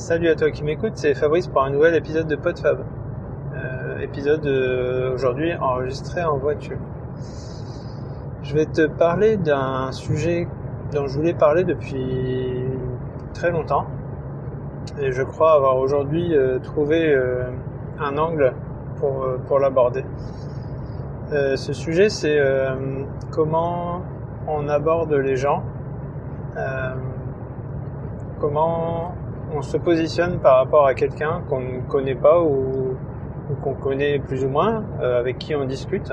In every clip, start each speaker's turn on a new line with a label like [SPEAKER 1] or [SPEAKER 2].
[SPEAKER 1] Salut à toi qui m'écoute, c'est Fabrice pour un nouvel épisode de PodFab. Euh, épisode euh, aujourd'hui enregistré en voiture. Je vais te parler d'un sujet dont je voulais parler depuis très longtemps. Et je crois avoir aujourd'hui euh, trouvé un angle pour, pour l'aborder. Ce sujet, c'est comment on aborde les gens, comment on se positionne par rapport à quelqu'un qu'on ne connaît pas ou, qu'on connaît plus ou moins, euh, avec qui on discute.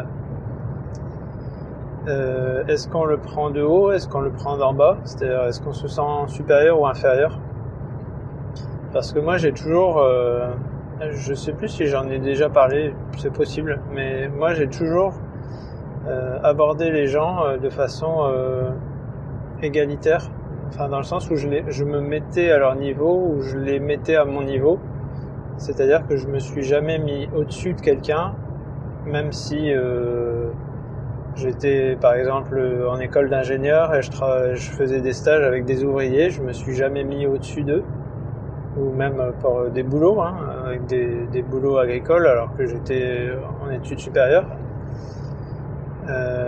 [SPEAKER 1] Euh, est-ce qu'on le prend de haut, est-ce qu'on le prend d'en bas, c'est-à-dire est-ce qu'on se sent supérieur ou inférieur? Parce que moi j'ai toujours, euh, je sais plus si j'en ai déjà parlé, c'est possible, mais moi j'ai toujours euh, abordé les gens de façon égalitaire, enfin dans le sens où je, je me mettais à leur niveau, ou je les mettais à mon niveau, c'est-à-dire que je me suis jamais mis au-dessus de quelqu'un, même si euh, j'étais par exemple en école d'ingénieur et je, faisais des stages avec des ouvriers, je me suis jamais mis au-dessus d'eux, ou même pour des boulots, hein, avec des, des boulots agricoles alors que j'étais en études supérieures. Euh,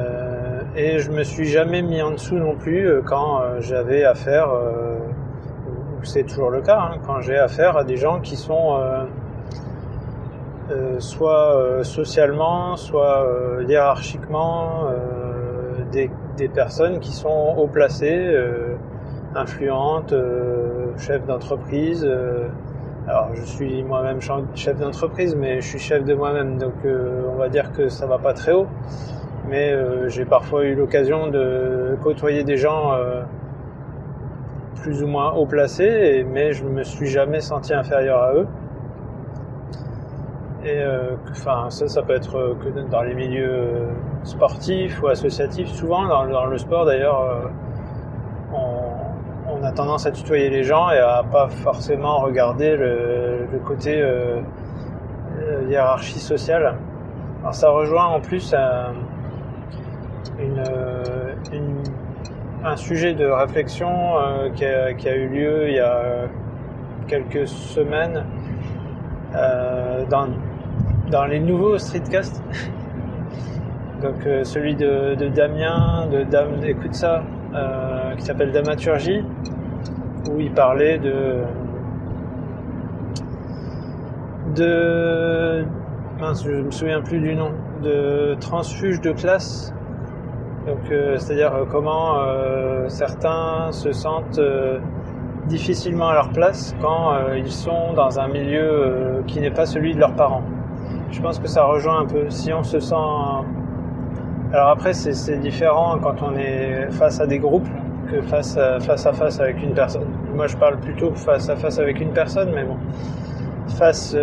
[SPEAKER 1] et je me suis jamais mis en dessous non plus euh, quand euh, j'avais affaire, euh, c'est toujours le cas, hein, quand j'ai affaire à des gens qui sont soit socialement, soit hiérarchiquement des, personnes qui sont haut placées, influentes, chefs d'entreprise. alors je suis moi-même chef d'entreprise, mais je suis chef de moi-même, donc on va dire que ça va pas très haut. Mais euh, j'ai parfois eu l'occasion de côtoyer des gens euh, plus ou moins haut placés, mais je me suis jamais senti inférieur à eux. Et euh, enfin, ça, ça peut être que dans les milieux sportifs ou associatifs. Souvent, dans, le sport d'ailleurs, on, a tendance à tutoyer les gens et à pas forcément regarder le, côté hiérarchie sociale. Alors, ça rejoint en plus euh, un sujet de réflexion euh, qui, a, eu lieu il y a quelques semaines euh, dans, dans les nouveaux streetcasts. Donc celui de, Damien, de Dame, écoute ça, qui s'appelle Damaturgie, où il parlait de de mince, je me souviens plus du nom, de transfuge de classe. Donc euh, c'est-à-dire euh, comment euh, certains se sentent difficilement à leur place quand ils sont dans un milieu qui n'est pas celui de leurs parents. Je pense que ça rejoint un peu. Si on se sent... Alors après, c'est différent quand on est face à des groupes que face à, face à face avec une personne. Moi, je parle plutôt face à face avec une personne, mais bon. Face,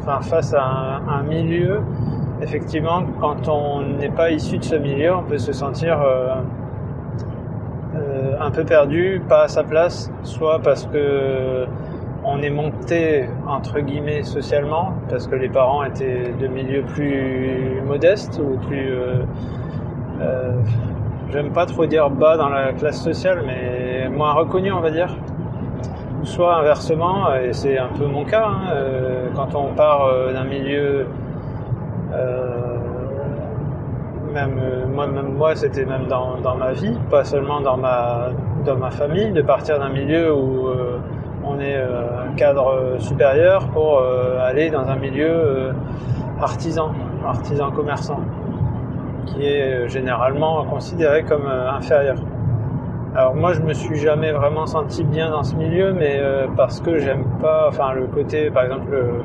[SPEAKER 1] enfin, face à un milieu, effectivement, quand on n'est pas issu de ce milieu, on peut se sentir euh, euh, un peu perdu, pas à sa place, soit parce que on est monté entre guillemets socialement, parce que les parents étaient de milieux plus modestes ou plus, euh, j'aime pas trop dire bas dans la classe sociale, mais moins reconnu, on va dire. Soit inversement, et c'est un peu mon cas, hein, quand on part d'un milieu même euh, moi, moi, c'était même dans, ma vie, pas seulement dans ma dans ma famille, de partir d'un milieu où euh, on est euh, un cadre supérieur pour euh, aller dans un milieu euh, artisan, artisan commerçant, qui est euh, généralement considéré comme euh, inférieur. Alors moi, je me suis jamais vraiment senti bien dans ce milieu, mais euh, parce que j'aime pas, enfin le côté, par exemple, le-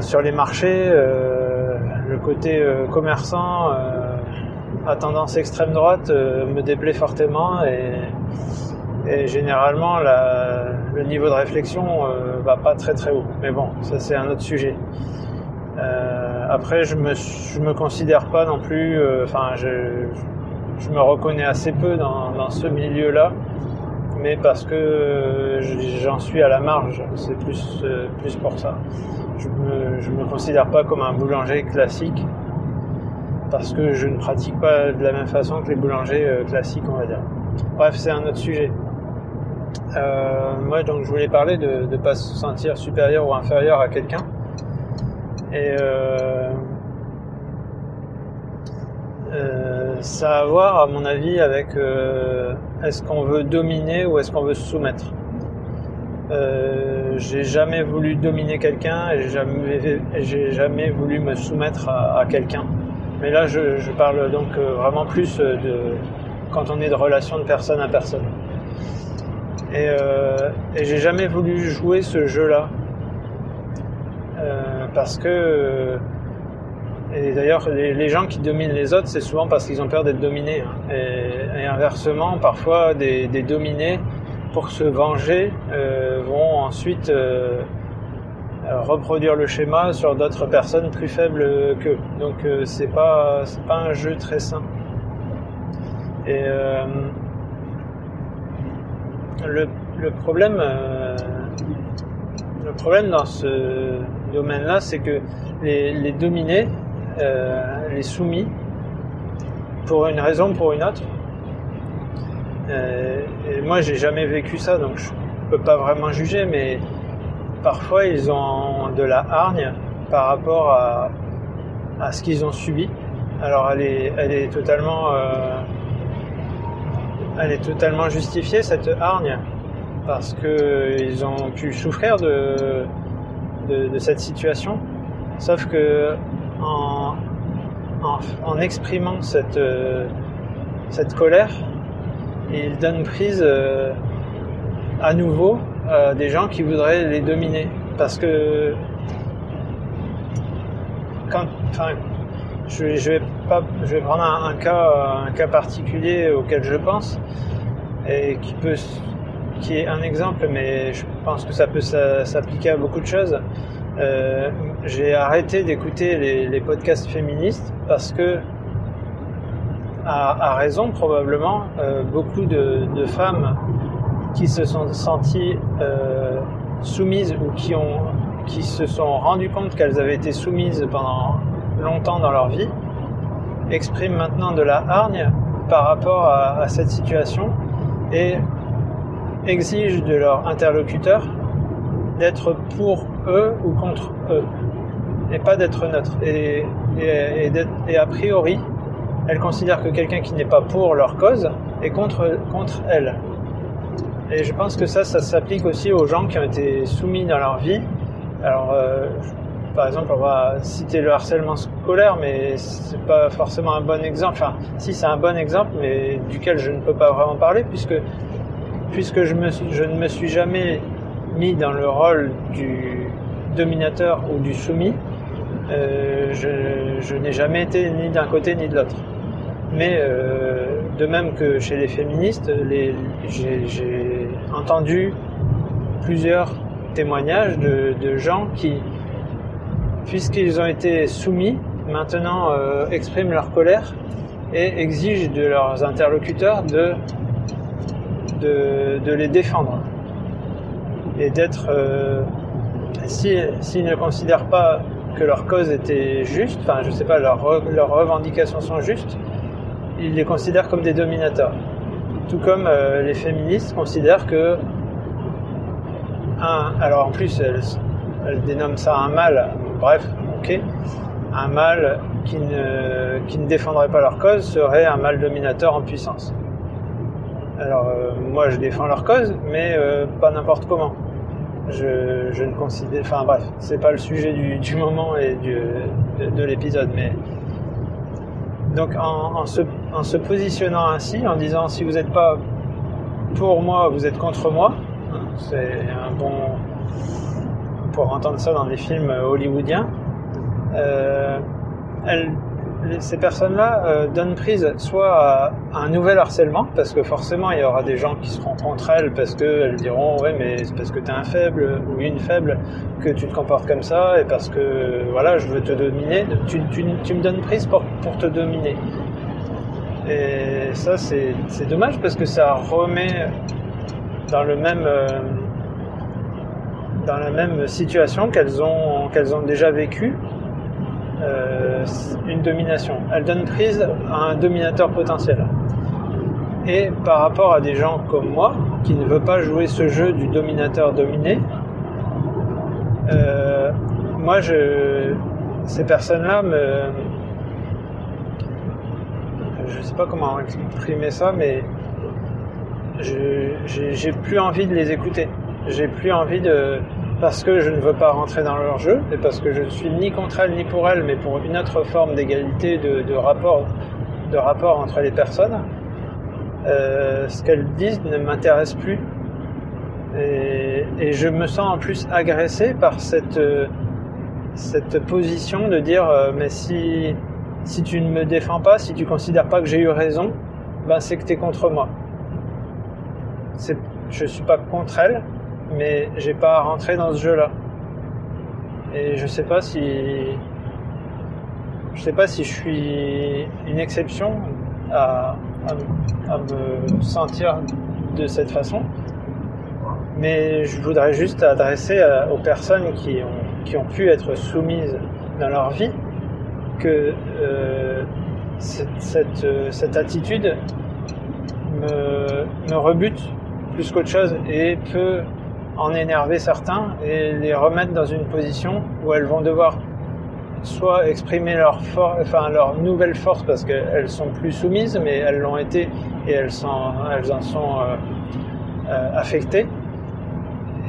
[SPEAKER 1] sur les marchés, euh, le côté euh, commerçant euh, à tendance extrême droite me déplaît fortement et, généralement le niveau de réflexion va pas très très haut. Mais bon, ça c'est un autre sujet. Après, je me je me considère pas non plus, enfin je, je me reconnais assez peu dans, dans ce milieu-là mais parce que j'en suis à la marge, c'est plus, plus pour ça. Je me, me considère pas comme un boulanger classique, parce que je ne pratique pas de la même façon que les boulangers euh, classiques, on va dire. Bref, c'est un autre sujet. Euh, moi, donc, je voulais parler de ne pas se sentir supérieur ou inférieur à quelqu'un. Et euh, ça a à voir, à mon avis, avec est-ce qu'on veut dominer ou est-ce qu'on veut se soumettre. J'ai jamais voulu dominer quelqu'un et j'ai jamais, voulu me soumettre à, quelqu'un. Mais là, je, parle donc vraiment plus de quand on est de relation de personne à personne. Et, euh, j'ai jamais voulu jouer ce jeu-là. Euh, parce que. Euh, et d'ailleurs, les, gens qui dominent les autres, c'est souvent parce qu'ils ont peur d'être dominés. Hein. Et, inversement, parfois, des, dominés, pour se venger, vont ensuite reproduire le schéma sur d'autres personnes plus faibles qu'eux. Donc, c'est pas, pas un jeu très sain. Et le, problème, euh, dans ce domaine-là, c'est que les, dominés, euh, les soumis, pour une raison ou pour une autre, euh, et moi j'ai jamais vécu ça, donc je peux pas vraiment juger, mais parfois ils ont de la hargne par rapport à, ce qu'ils ont subi. Alors elle est, totalement elle est totalement justifiée cette hargne parce qu'ils ont pu souffrir de, cette situation. Sauf que en, exprimant cette, cette colère, ils donnent prise euh, à nouveau à des gens qui voudraient les dominer. Parce que quand, je, je, vais pas, je vais prendre un, cas, un cas particulier auquel je pense et qui peut, qui est un exemple, mais je pense que ça peut s'appliquer à beaucoup de choses. Euh, j'ai arrêté d'écouter les, podcasts féministes parce que, à, raison probablement, euh, beaucoup de, femmes qui se sont senties euh, soumises ou qui ont qui se sont rendues compte qu'elles avaient été soumises pendant longtemps dans leur vie, expriment maintenant de la hargne par rapport à, cette situation et exigent de leur interlocuteur d'être pour eux ou contre eux et pas d'être neutre. Et, et, et, a priori, elles considèrent que quelqu'un qui n'est pas pour leur cause est contre, contre elles. Et je pense que ça, ça s'applique aussi aux gens qui ont été soumis dans leur vie. Alors, euh, par exemple, on va citer le harcèlement scolaire, mais c'est pas forcément un bon exemple. Enfin, si c'est un bon exemple, mais duquel je ne peux pas vraiment parler, puisque puisque je, me, je ne me suis jamais mis dans le rôle du dominateur ou du soumis. Euh, je, n'ai jamais été ni d'un côté ni de l'autre. Mais euh, de même que chez les féministes, j'ai entendu plusieurs témoignages de, gens qui puisqu'ils ont été soumis, maintenant euh, expriment leur colère et exigent de leurs interlocuteurs de, les défendre. Et d'être... Euh, s'ils ne considèrent pas que leur cause était juste, enfin je sais pas, leurs revendications sont justes, ils les considèrent comme des dominateurs. Tout comme euh, les féministes considèrent que un, alors en plus elles, dénomment ça un mal bref, ok, un mâle qui ne, qui ne défendrait pas leur cause serait un mâle dominateur en puissance. Alors euh, moi je défends leur cause, mais euh, pas n'importe comment. Je, je, ne considère, enfin bref, c'est pas le sujet du, du moment et du, de, l'épisode, mais donc en, se, en se positionnant ainsi, en disant si vous n'êtes pas pour moi, vous êtes contre moi, c'est un bon, pour entendre ça dans des films hollywoodiens. Euh, ces personnes-là euh, donnent prise soit à, un nouvel harcèlement, parce que forcément il y aura des gens qui seront contre elles parce qu'elles diront ouais mais c'est parce que tu es un faible ou une faible que tu te comportes comme ça et parce que voilà je veux te dominer, tu, me donnes prise pour, pour te dominer. Et ça c'est dommage parce que ça remet dans le même... Euh, dans la même situation qu'elles ont, qu'elles ont déjà vécu euh, une domination. Elles donnent prise à un dominateur potentiel. Et par rapport à des gens comme moi, qui ne veut pas jouer ce jeu du dominateur dominé, euh, moi, je, ces personnes-là je sais pas comment exprimer ça, mais j'ai plus envie de les écouter. J'ai plus envie de, parce que je ne veux pas rentrer dans leur jeu et parce que je ne suis ni contre elles ni pour elles, mais pour une autre forme d'égalité, de, rapport, de rapport entre les personnes. Euh, ce qu'elles disent ne m'intéresse plus. Et, je me sens en plus agressé par cette, cette position de dire euh, mais si, si tu ne me défends pas, si tu considères pas que j'ai eu raison, ben c'est que tu es contre moi. Je suis pas contre elles, mais j'ai pas à rentrer dans ce jeu-là. Et je sais pas si je sais pas si je suis une exception à, me sentir de cette façon, mais je voudrais juste adresser aux personnes qui ont, qui ont pu être soumises dans leur vie que euh, cette, cette, cette, attitude me, me rebute plus qu'autre chose et peut en énerver certains et les remettre dans une position où elles vont devoir soit exprimer leur, enfin, leur nouvelle force parce qu'elles sont plus soumises, mais elles l'ont été et elles, en sont euh, euh, affectées.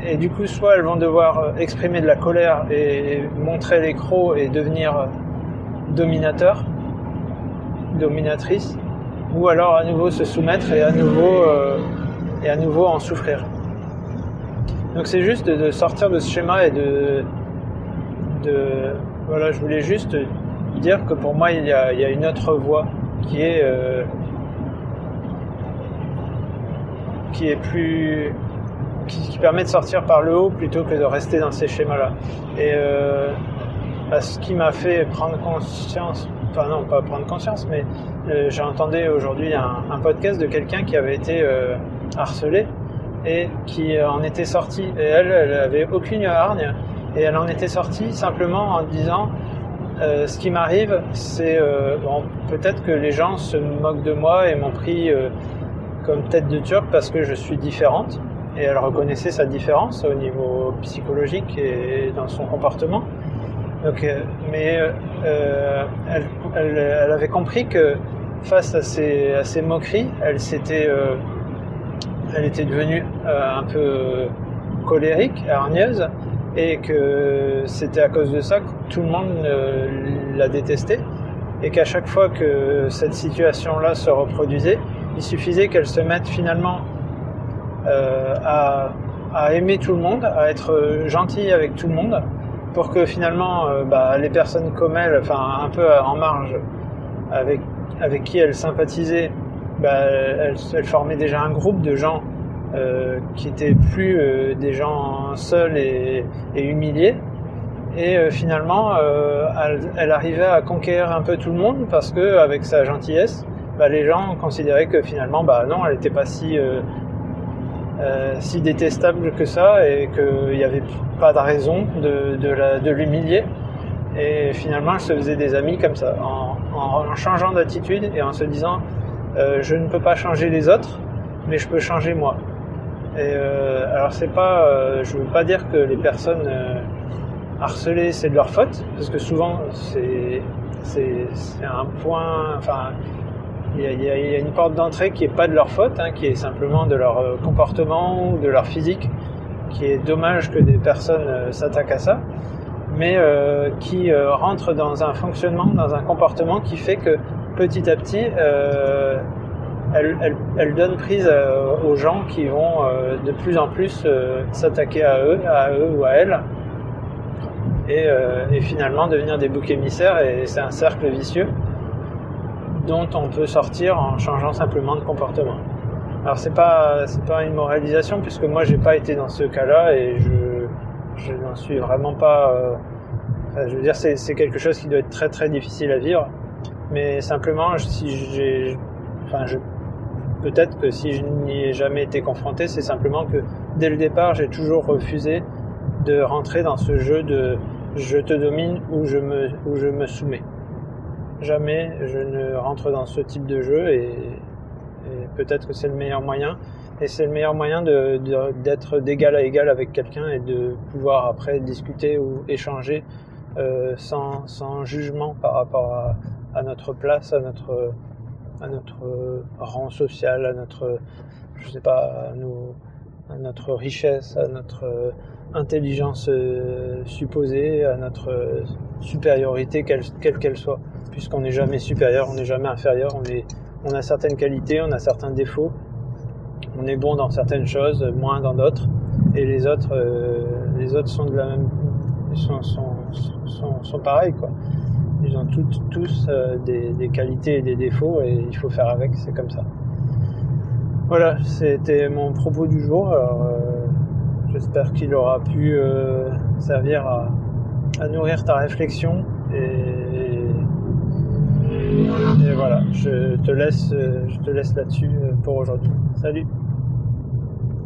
[SPEAKER 1] Et du coup, soit elles vont devoir exprimer de la colère et montrer les crocs et devenir dominateur, dominatrice, ou alors à nouveau se soumettre et à nouveau, euh, et à nouveau en souffrir. Donc c'est juste de, sortir de ce schéma et de, voilà, je voulais juste dire que pour moi il y a, il y a une autre voie qui est euh, qui est plus qui, permet de sortir par le haut plutôt que de rester dans ces schémas-là. Et euh, bah, ce qui m'a fait prendre conscience, enfin non, pas prendre conscience, mais euh, j'ai entendu aujourd'hui un, podcast de quelqu'un qui avait été harcelé et qui en était sorti. Et elle, elle avait aucune hargne et elle en était sortie simplement en disant euh, ce qui m'arrive, c'est euh, peut-être que les gens se moquent de moi et m'ont pris euh, comme tête de turc parce que je suis différente. Et elle reconnaissait sa différence au niveau psychologique et dans son comportement. Donc, euh, mais euh, elle, avait compris que face à ces, moqueries, elle s'était, euh, elle était devenue un peu colérique, hargneuse, et que c'était à cause de ça que tout le monde la détestait, et qu'à chaque fois que cette situation-là se reproduisait, il suffisait qu'elle se mette finalement à, à aimer tout le monde, à être gentille avec tout le monde, pour que finalement euh, bah, les personnes comme elle, enfin un peu en marge, avec, avec qui elle sympathisait, bah, elle, formait déjà un groupe de gens euh, qui étaient plus euh, des gens seuls et, humiliés. Et euh, finalement, elle, arrivait à conquérir un peu tout le monde parce que avec sa gentillesse, bah, les gens considéraient que finalement, bah non, elle n'était pas si si détestable que ça et qu'il n'y avait pas de raison de, l'humilier. Et finalement, elle se faisait des amis comme ça, en changeant d'attitude et en se disant euh, je ne peux pas changer les autres, mais je peux changer moi. Et euh, alors c'est pas, euh, je veux pas dire que les personnes euh, harcelées c'est de leur faute, parce que souvent c'est un point, enfin il y, a, une porte d'entrée qui est pas de leur faute, hein, qui est simplement de leur comportement ou de leur physique, qui est dommage que des personnes s'attaquent à ça, mais qui rentre dans un fonctionnement, dans un comportement qui fait que petit à petit, euh, elle, donne prise aux gens qui vont de plus en plus s'attaquer à eux, à eux ou à elles, et, finalement devenir des boucs émissaires, et c'est un cercle vicieux dont on peut sortir en changeant simplement de comportement. Alors c'est pas c'est pas une moralisation puisque moi j'ai pas été dans ce cas-là et je je n'en suis vraiment pas. Euh, je veux dire c'est quelque chose qui doit être très très difficile à vivre, mais simplement si j'ai enfin je peut-être que si je n'y ai jamais été confronté, c'est simplement que dès le départ j'ai toujours refusé de rentrer dans ce jeu de je te domine ou je me ou je me soumets jamais je ne rentre dans ce type de jeu et, peut-être que c'est le meilleur moyen. Et c'est le meilleur moyen d'être d'égal à égal avec quelqu'un et de pouvoir après discuter ou échanger euh, sans, sans, jugement par rapport à, à, notre place, à notre, à notre rang social, à notre, je sais pas, à, à notre richesse, à notre intelligence euh, supposée, à notre supériorité, quelle qu'elle soit. Puisqu'on n'est jamais supérieur, on n'est jamais inférieur, on, est, on a certaines qualités, on a certains défauts, on est bon dans certaines choses, moins dans d'autres, et les autres, euh, les autres sont de la même, sont, sont, sont pareils quoi. Ils ont toutes, tous euh, des, qualités et des défauts et il faut faire avec, c'est comme ça. Voilà, c'était mon propos du jour. Euh, j'espère qu'il aura pu servir à, à, nourrir ta réflexion et, et voilà, je te laisse, je te laisse là-dessus pour aujourd'hui. Salut